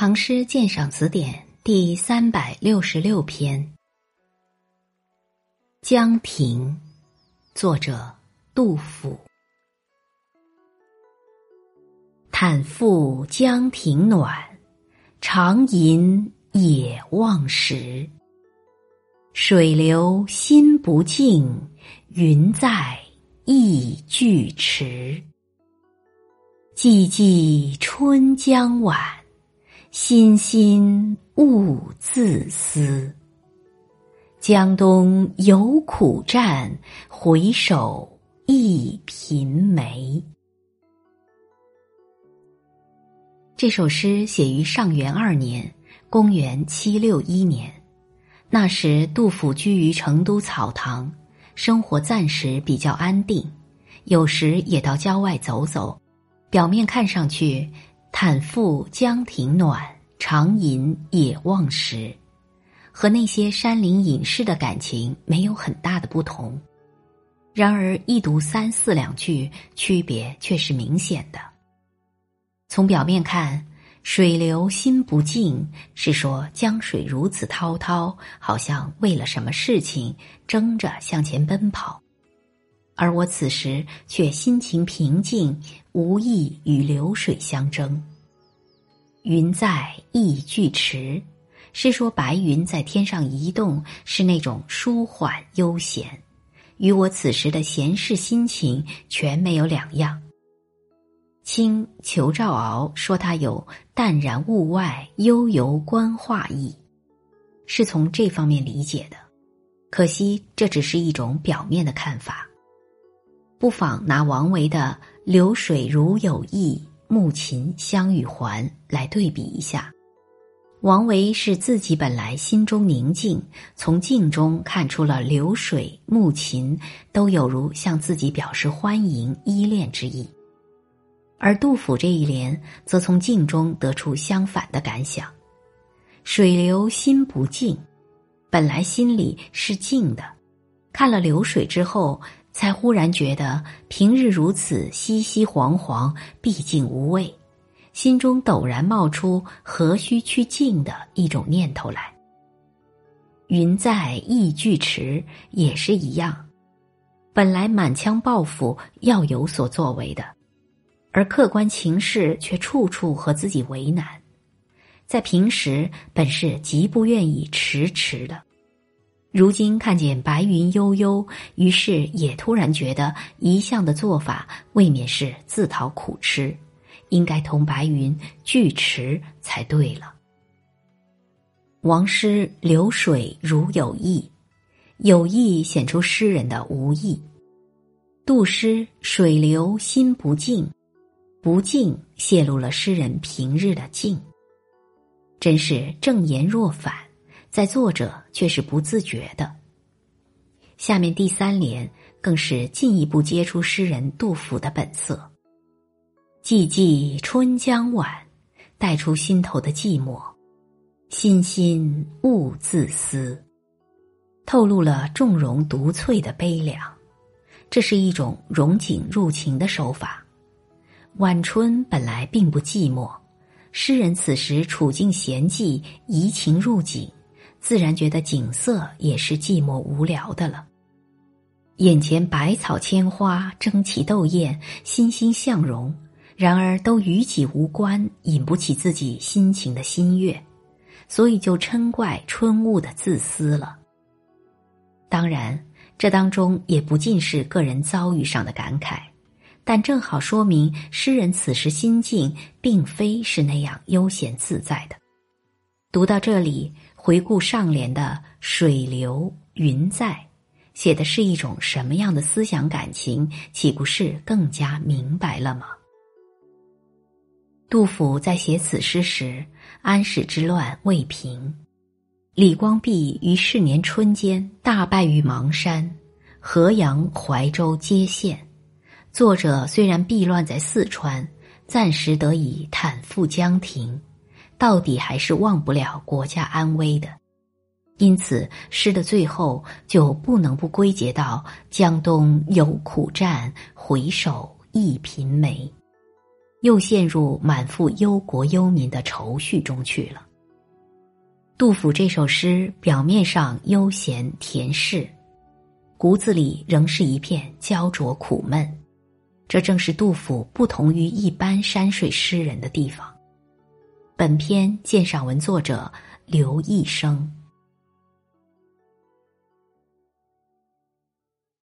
唐诗鉴赏词典》第三百六十六篇《江亭》，作者杜甫。叹复江亭暖，长吟野望时。水流心不静，云在意俱迟。寂寂春江晚。心心勿自私，江东有苦战，回首一贫梅。这首诗写于上元二年（公元七六一年），那时杜甫居于成都草堂，生活暂时比较安定，有时也到郊外走走，表面看上去。叹复江亭暖，长吟野望时，和那些山林隐士的感情没有很大的不同。然而一读三四两句，区别却是明显的。从表面看，“水流心不静”是说江水如此滔滔，好像为了什么事情争着向前奔跑。而我此时却心情平静，无意与流水相争。云在意俱迟，是说白云在天上移动，是那种舒缓悠闲，与我此时的闲适心情全没有两样。清裘兆鳌说他有淡然物外，悠游观画意，是从这方面理解的。可惜这只是一种表面的看法。不妨拿王维的“流水如有意，暮琴相与还”来对比一下。王维是自己本来心中宁静，从静中看出了流水、暮琴都有如向自己表示欢迎、依恋之意；而杜甫这一联则从静中得出相反的感想：水流心不静，本来心里是静的，看了流水之后。才忽然觉得平日如此熙熙惶惶、毕竟无味，心中陡然冒出何须去静的一种念头来。云在意俱迟也是一样，本来满腔抱负要有所作为的，而客观情势却处处和自己为难，在平时本是极不愿意迟迟的。如今看见白云悠悠，于是也突然觉得一向的做法未免是自讨苦吃，应该同白云俱驰才对了。王诗流水如有意，有意显出诗人的无意。杜诗水流心不静，不静泄露了诗人平日的静。真是正言若反。在作者却是不自觉的。下面第三联更是进一步揭出诗人杜甫的本色。寂寂春江晚，带出心头的寂寞；心心勿自私，透露了重容独翠的悲凉。这是一种融景入情的手法。晚春本来并不寂寞，诗人此时处境闲寂，移情入景。自然觉得景色也是寂寞无聊的了。眼前百草千花争奇斗艳，欣欣向荣，然而都与己无关，引不起自己心情的心悦，所以就嗔怪春雾的自私了。当然，这当中也不尽是个人遭遇上的感慨，但正好说明诗人此时心境并非是那样悠闲自在的。读到这里。回顾上联的“水流云在”，写的是一种什么样的思想感情？岂不是更加明白了吗？杜甫在写此诗时，安史之乱未平，李光弼于是年春间大败于邙山，河阳、怀州皆陷。作者虽然避乱在四川，暂时得以坦赴江亭。到底还是忘不了国家安危的，因此诗的最后就不能不归结到“江东有苦战，回首一贫梅”。又陷入满腹忧国忧民的愁绪中去了。杜甫这首诗表面上悠闲恬适，骨子里仍是一片焦灼苦闷。这正是杜甫不同于一般山水诗人的地方。本篇鉴赏文作者刘一生。